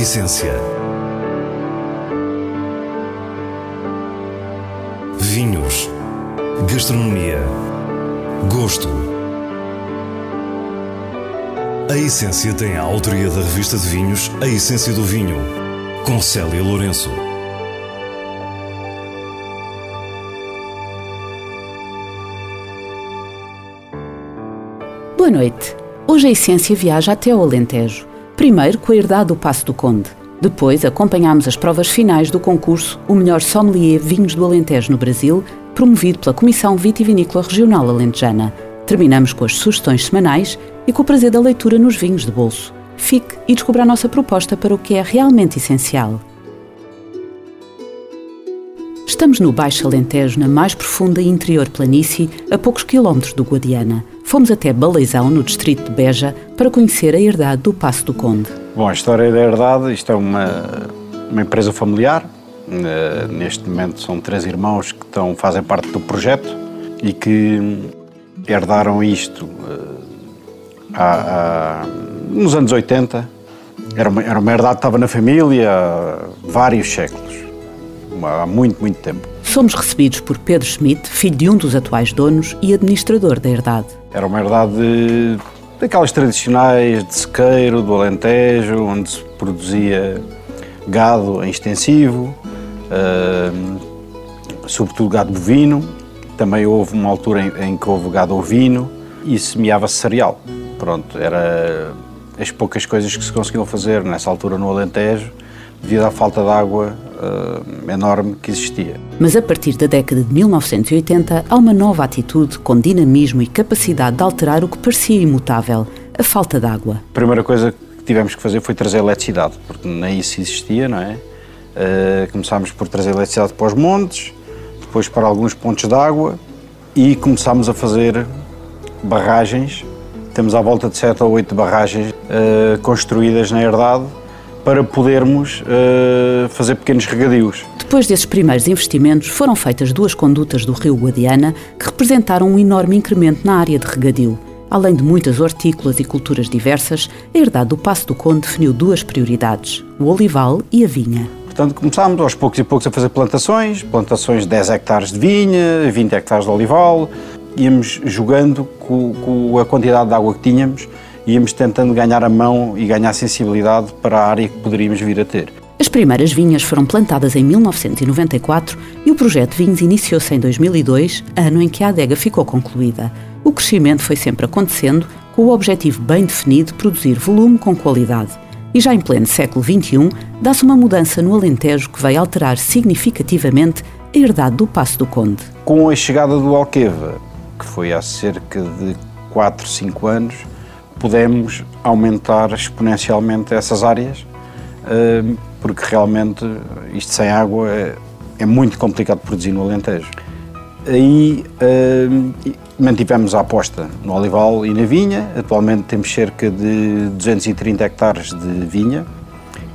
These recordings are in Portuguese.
essência. Vinhos. Gastronomia. Gosto. A Essência tem a autoria da revista de vinhos A Essência do Vinho, com Célia Lourenço. Boa noite. Hoje a Essência viaja até ao Alentejo. Primeiro com a herdade do Passo do Conde. Depois acompanhámos as provas finais do concurso O Melhor Sommelier Vinhos do Alentejo no Brasil, promovido pela Comissão Vitivinícola Regional Alentejana. Terminamos com as sugestões semanais e com o prazer da leitura nos vinhos de bolso. Fique e descubra a nossa proposta para o que é realmente essencial. Estamos no Baixo Alentejo, na mais profunda e interior planície, a poucos quilómetros do Guadiana. Fomos até Baleizão, no distrito de Beja, para conhecer a herdade do Passo do Conde. Bom, a história da herdade, isto é uma, uma empresa familiar. Uh, neste momento são três irmãos que estão, fazem parte do projeto e que herdaram isto uh, há, há, nos anos 80. Era uma, era uma herdade que estava na família há vários séculos, há muito, muito tempo. Somos recebidos por Pedro Schmidt, filho de um dos atuais donos e administrador da herdade. Era uma herdade daquelas tradicionais de sequeiro, do Alentejo, onde se produzia gado em extensivo, uh, sobretudo gado bovino. Também houve uma altura em, em que houve gado ovino e semeava-se cereal. Pronto, era as poucas coisas que se conseguiam fazer nessa altura no Alentejo devido à falta de água uh, enorme que existia. Mas a partir da década de 1980 há uma nova atitude com dinamismo e capacidade de alterar o que parecia imutável, a falta de água. A primeira coisa que tivemos que fazer foi trazer eletricidade, porque nem isso existia, não é? Uh, começámos por trazer eletricidade para os montes, depois para alguns pontos de água e começámos a fazer barragens. Temos à volta de 7 ou 8 barragens uh, construídas na herdade para podermos uh, fazer pequenos regadios. Depois desses primeiros investimentos, foram feitas duas condutas do rio Guadiana que representaram um enorme incremento na área de regadio. Além de muitas hortícolas e culturas diversas, a herdade do Passo do Conde definiu duas prioridades, o olival e a vinha. Portanto, começámos aos poucos e poucos a fazer plantações, plantações de 10 hectares de vinha, 20 hectares de olival, íamos jogando com, com a quantidade de água que tínhamos íamos tentando ganhar a mão e ganhar sensibilidade para a área que poderíamos vir a ter. As primeiras vinhas foram plantadas em 1994 e o projeto Vinhos iniciou-se em 2002, ano em que a adega ficou concluída. O crescimento foi sempre acontecendo, com o objetivo bem definido de produzir volume com qualidade. E já em pleno século XXI, dá-se uma mudança no Alentejo que vai alterar significativamente a herdade do Passo do Conde. Com a chegada do Alqueva, que foi há cerca de 4, 5 anos, pudemos aumentar exponencialmente essas áreas, eh, porque realmente isto sem água é, é muito complicado produzir no Alentejo. Aí eh, mantivemos a aposta no olival e na vinha, atualmente temos cerca de 230 hectares de vinha,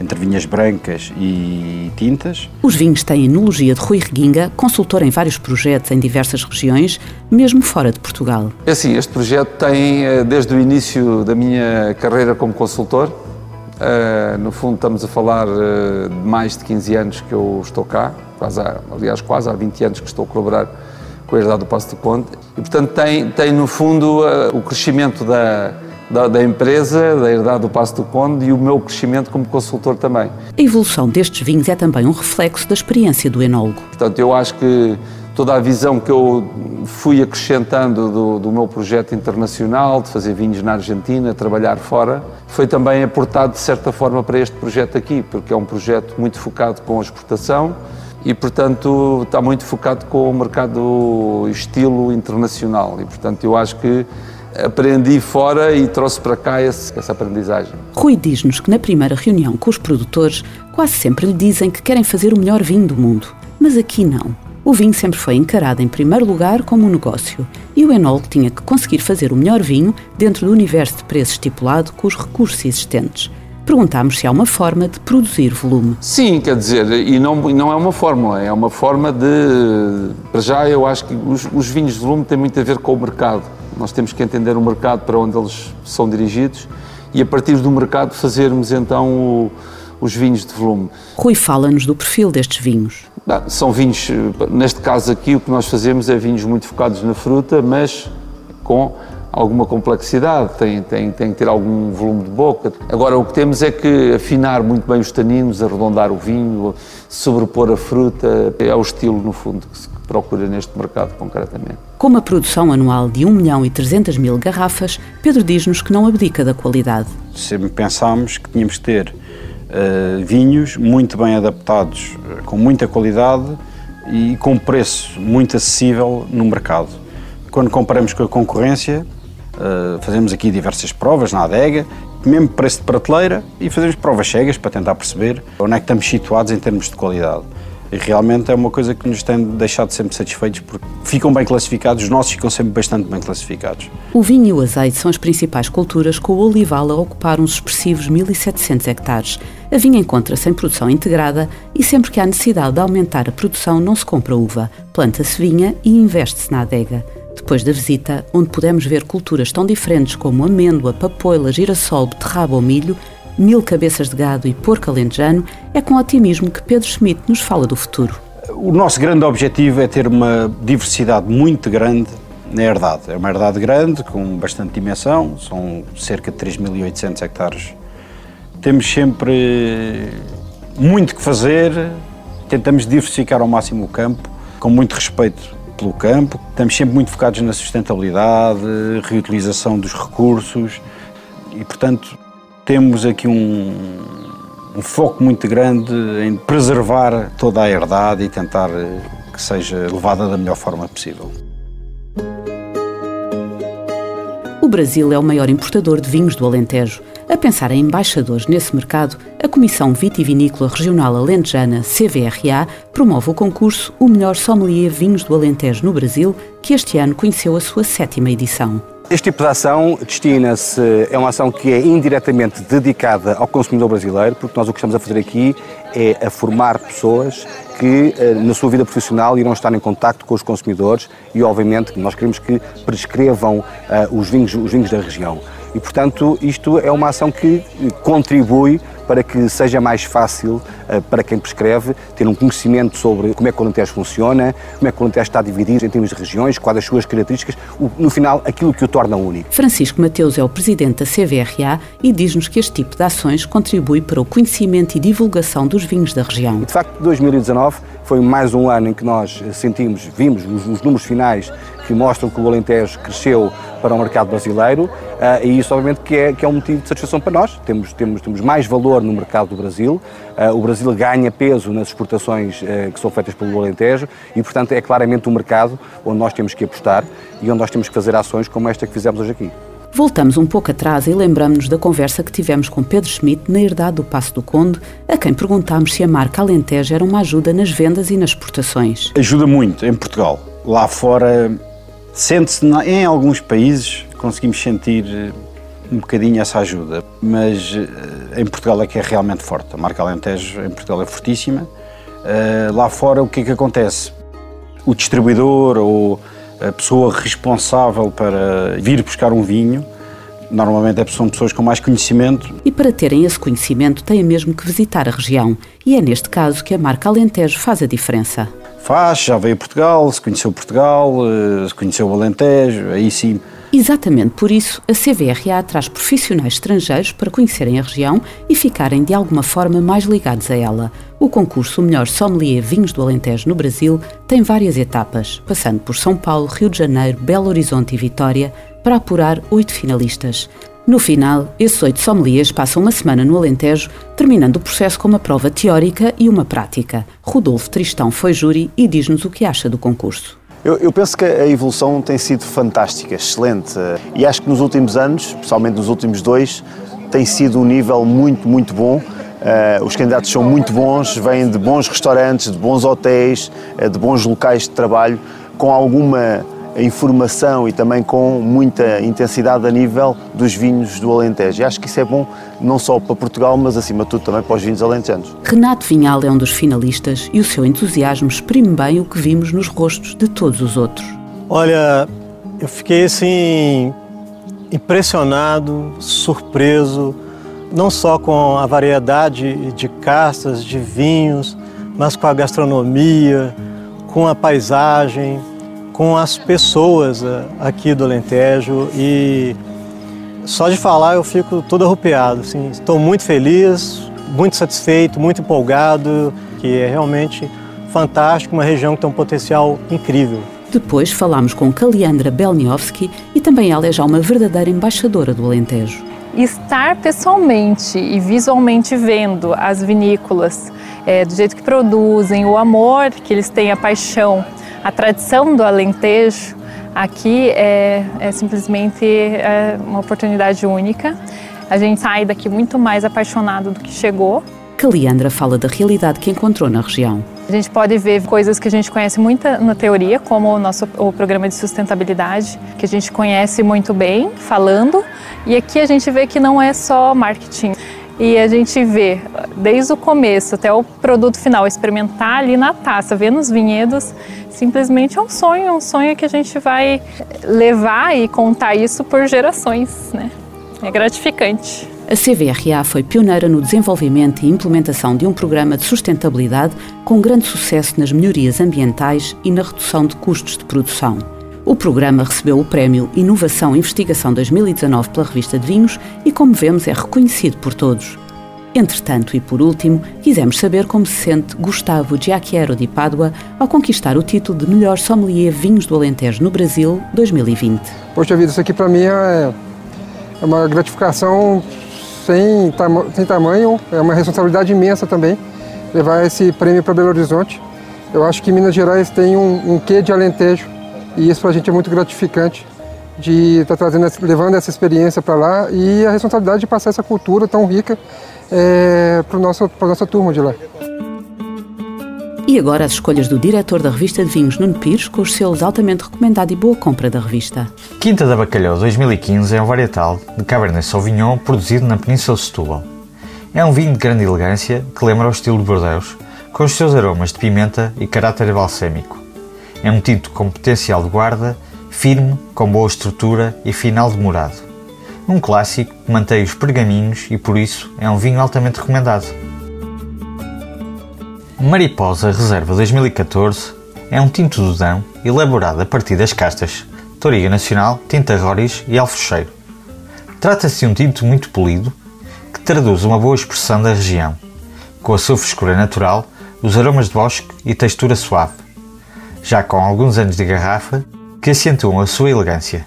entre vinhas brancas e tintas. Os vinhos têm a enologia de Rui Reguinga, consultor em vários projetos em diversas regiões, mesmo fora de Portugal. É assim, este projeto tem, eh, desde o início da minha carreira como consultor, uh, no fundo estamos a falar uh, de mais de 15 anos que eu estou cá, quase há, aliás quase há 20 anos que estou a colaborar com a Herdade do Passo do Conde, e portanto tem, tem no fundo o crescimento da da, da, empresa, da herdade do Passo do Conde e o meu crescimento como consultor também. A evolução destes vinhos é também um reflexo da experiência do enólogo. Portanto, eu acho que toda a visão que eu fui acrescentando do, do meu projeto internacional, de fazer vinhos na Argentina, trabalhar fora, foi também aportado de certa forma para este projeto aqui, porque é um projeto muito focado com a exportação e, portanto, está muito focado com o mercado estilo internacional. E, portanto, eu acho que aprendi fora e trouxe para cá esse, essa aprendizagem. Rui diz-nos que na primeira reunião com os produtores quase sempre lhe dizem que querem fazer o melhor vinho do mundo. Mas aqui não. O vinho sempre foi encarado em primeiro lugar como um negócio e o enólogo tinha que conseguir fazer o melhor vinho dentro do universo de preço estipulado com os recursos existentes. Perguntámos se há uma forma de produzir volume. Sim, quer dizer, e não, não é uma fórmula, é uma forma de. Para já, eu acho que os, os vinhos de volume têm muito a ver com o mercado. Nós temos que entender o mercado para onde eles são dirigidos e a partir do mercado fazermos então o, os vinhos de volume. Rui fala-nos do perfil destes vinhos. São vinhos, neste caso aqui, o que nós fazemos é vinhos muito focados na fruta, mas com alguma complexidade, tem, tem, tem que ter algum volume de boca. Agora, o que temos é que afinar muito bem os taninos, arredondar o vinho, sobrepor a fruta, é o estilo, no fundo, que se procura neste mercado concretamente. Com uma produção anual de 1 milhão e 300 mil garrafas, Pedro diz-nos que não abdica da qualidade. Sempre pensámos que tínhamos que ter uh, vinhos muito bem adaptados, uh, com muita qualidade e com preço muito acessível no mercado. Quando comparamos com a concorrência, Uh, fazemos aqui diversas provas na adega, mesmo preço de prateleira, e fazemos provas cegas para tentar perceber onde é que estamos situados em termos de qualidade. E realmente é uma coisa que nos tem deixado sempre satisfeitos porque ficam bem classificados, os nossos ficam sempre bastante bem classificados. O vinho e o azeite são as principais culturas, com o olival a ocupar uns expressivos 1.700 hectares. A vinha encontra-se em produção integrada e sempre que há necessidade de aumentar a produção não se compra uva, planta-se vinha e investe-se na adega. Depois da visita, onde pudemos ver culturas tão diferentes como amêndoa, papoila, girassol, beterraba ou milho, mil cabeças de gado e porco alentejano, é com otimismo que Pedro Schmidt nos fala do futuro. O nosso grande objetivo é ter uma diversidade muito grande na herdade. É uma herdade grande, com bastante dimensão, são cerca de 3.800 hectares. Temos sempre muito que fazer, tentamos diversificar ao máximo o campo, com muito respeito pelo campo. Estamos sempre muito focados na sustentabilidade, reutilização dos recursos e, portanto, temos aqui um, um foco muito grande em preservar toda a herdade e tentar eh, que seja levada da melhor forma possível. O Brasil é o maior importador de vinhos do Alentejo. A pensar em embaixadores nesse mercado, a Comissão Vitivinícola Regional Alentejana, CVRA, promove o concurso O Melhor Sommelier Vinhos do Alentejo no Brasil, que este ano conheceu a sua sétima edição. Este tipo de ação destina-se, é uma ação que é indiretamente dedicada ao consumidor brasileiro, porque nós o que estamos a fazer aqui é a formar pessoas que eh, na sua vida profissional irão estar em contacto com os consumidores e obviamente nós queremos que prescrevam uh, os, vinhos, os vinhos da região. E, portanto, isto é uma ação que contribui para que seja mais fácil uh, para quem prescreve ter um conhecimento sobre como é que o Alentejo funciona, como é que o Alentejo está dividido em termos de regiões, quais as suas características, no final, aquilo que o torna único. Francisco Mateus é o presidente da CVRA e diz-nos que este tipo de ações contribui para o conhecimento e divulgação dos vinhos da região. De facto, 2019 foi mais um ano em que nós sentimos, vimos os, os números finais que mostram que o Alentejo cresceu para o mercado brasileiro uh, e isso obviamente que é, que é um motivo de satisfação para nós. Temos, temos, temos mais valor no mercado do Brasil, uh, o Brasil ganha peso nas exportações uh, que são feitas pelo Alentejo e portanto é claramente um mercado onde nós temos que apostar e onde nós temos que fazer ações como esta que fizemos hoje aqui. Voltamos um pouco atrás e lembramos-nos da conversa que tivemos com Pedro Schmidt na herdade do Passo do Conde, a quem perguntámos se a marca Alentejo era uma ajuda nas vendas e nas exportações. Ajuda muito em Portugal. Lá fora Sente-se em alguns países, conseguimos sentir eh, um bocadinho essa ajuda, mas eh, em Portugal é que é realmente forte. A marca Alentejo em Portugal é fortíssima. Eh, lá fora, o que é que acontece? O distribuidor ou a pessoa responsável para vir buscar um vinho normalmente é são pessoas com mais conhecimento. E para terem esse conhecimento, têm mesmo que visitar a região. E é neste caso que a marca Alentejo faz a diferença faz, já veio a Portugal, se conheceu Portugal, eh, se conheceu o Alentejo, aí sim. Exatamente por isso, a CVRA traz profissionais estrangeiros para conhecerem a região e ficarem de alguma forma mais ligados a ela. O concurso Melhor Sommelier Vinhos do Alentejo no Brasil tem várias etapas, passando por São Paulo, Rio de Janeiro, Belo Horizonte e Vitória, para apurar oito finalistas. No final, esses oito sommeliers passam uma semana no Alentejo, terminando o processo com uma prova teórica e uma prática. Rodolfo Tristão foi júri e diz-nos o que acha do concurso. Eu, eu, penso que a evolução tem sido fantástica, excelente. E acho que nos últimos anos, especialmente nos últimos dois, tem sido um nível muito, muito bom. Uh, os candidatos são muito bons, vêm de bons restaurantes, de bons hotéis, uh, de bons locais de trabalho, com alguma informação e também com muita intensidade a nível dos vinhos do Alentejo. E acho que isso é bom não só para Portugal, mas acima de tudo também para os vinhos alentejanos. Renato Vinhal é um dos finalistas e o seu entusiasmo exprime bem o que vimos nos rostos de todos os outros. Olha, eu fiquei assim impressionado, surpreso, não só com a variedade de castas, de vinhos, mas com a gastronomia, com a paisagem, com as pessoas eh, aqui do Alentejo e só de falar eu fico todo arrupiado. Assim. Estou muito feliz, muito satisfeito, muito empolgado, que é realmente fantástico, uma região que tem um potencial incrível. Depois falámos com Kaliandra Belniowski e também ela é já uma verdadeira embaixadora do Alentejo. Estar pessoalmente e visualmente vendo as vinícolas, é, do jeito que produzem, o amor que eles têm, a paixão, a tradição do Alentejo, aqui é, é simplesmente é uma oportunidade única. A gente sai daqui muito mais apaixonado do que chegou. Caliandra fala da realidade que encontrou na região. A gente pode ver coisas que a gente conhece muito na teoria, como o nosso o programa de sustentabilidade, que a gente conhece muito bem, falando, e aqui a gente vê que não é só marketing. E a gente vê, desde o começo até o produto final, experimentar ali na taça, ver nos vinhedos, simplesmente é um sonho, um sonho que a gente vai levar e contar isso por gerações, né? É gratificante. A CVRA foi pioneira no desenvolvimento e implementação de um programa de sustentabilidade com grande sucesso nas melhorias ambientais e na redução de custos de produção. O programa recebeu o prémio Inovação e Investigação 2019 pela revista de Vinhos e, como vemos, é reconhecido por todos. Entretanto, e por último, quisemos saber como se sente Gustavo Giacchiero di Pádua ao conquistar o título de melhor sommelier vinhos do Alentejo no Brasil 2020. Poxa vida, isso aqui para mim é, é uma gratificação sem, sem tamanho, é uma responsabilidade imensa também levar esse prêmio para Belo Horizonte. Eu acho que Minas Gerais tem um, um quê de Alentejo e isso para a gente é muito gratificante de estar tá trazendo, levando essa experiência para lá e a responsabilidade de passar essa cultura tão rica é, para a nossa turma de lá. E agora as escolhas do diretor da revista de vinhos, Nuno Pires, com os selos altamente recomendado e boa compra da revista. Quinta da Bacalhau 2015 é um varietal de Cabernet Sauvignon produzido na Península de Setúbal. É um vinho de grande elegância que lembra o estilo de Bordeaux, com os seus aromas de pimenta e caráter balsâmico. É um tinto com potencial de guarda, firme, com boa estrutura e final demorado. Um clássico que mantém os pergaminhos e por isso é um vinho altamente recomendado. Mariposa Reserva 2014 é um tinto do Dão elaborado a partir das castas Toriga Nacional, Tinta Roriz e Alfrocheiro. Trata-se de um tinto muito polido que traduz uma boa expressão da região, com a sua frescura natural, os aromas de bosque e textura suave já com alguns anos de garrafa, que acentuam a sua elegância.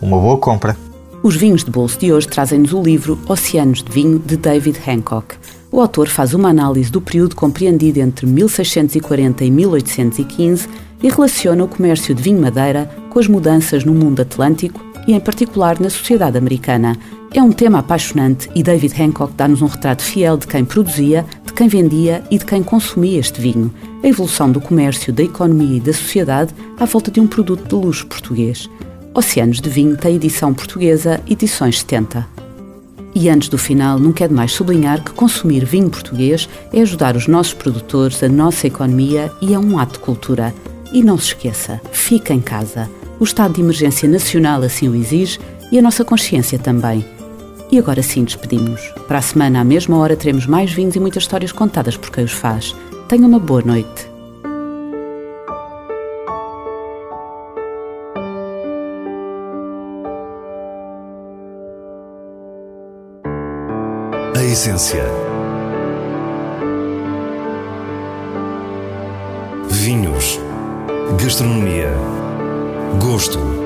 Uma boa compra. Os vinhos de bolso de hoje trazem-nos o livro Oceanos de Vinho, de David Hancock. O autor faz uma análise do período compreendido entre 1640 e 1815 e relaciona o comércio de vinho madeira com as mudanças no mundo atlântico e, em particular, na sociedade americana. É um tema apaixonante e David Hancock dá-nos um retrato fiel de quem produzia, quem vendia e de quem consumia este vinho a evolução do comércio, da economia e da sociedade à volta de um produto de luxo português. Oceanos de Vinho tem edição portuguesa, edições 70. E antes do final, não quero mais sublinhar que consumir vinho português é ajudar os nossos produtores, a nossa economia e é um ato de cultura. E não se esqueça, fica em casa. O estado de emergência nacional assim o exige e a nossa consciência também. E agora sim despedimos. Para a semana, à mesma hora, teremos mais vinhos e muitas histórias contadas por quem os faz. Tenha uma boa noite. A essência. Vinhos. Gastronomia. Gosto.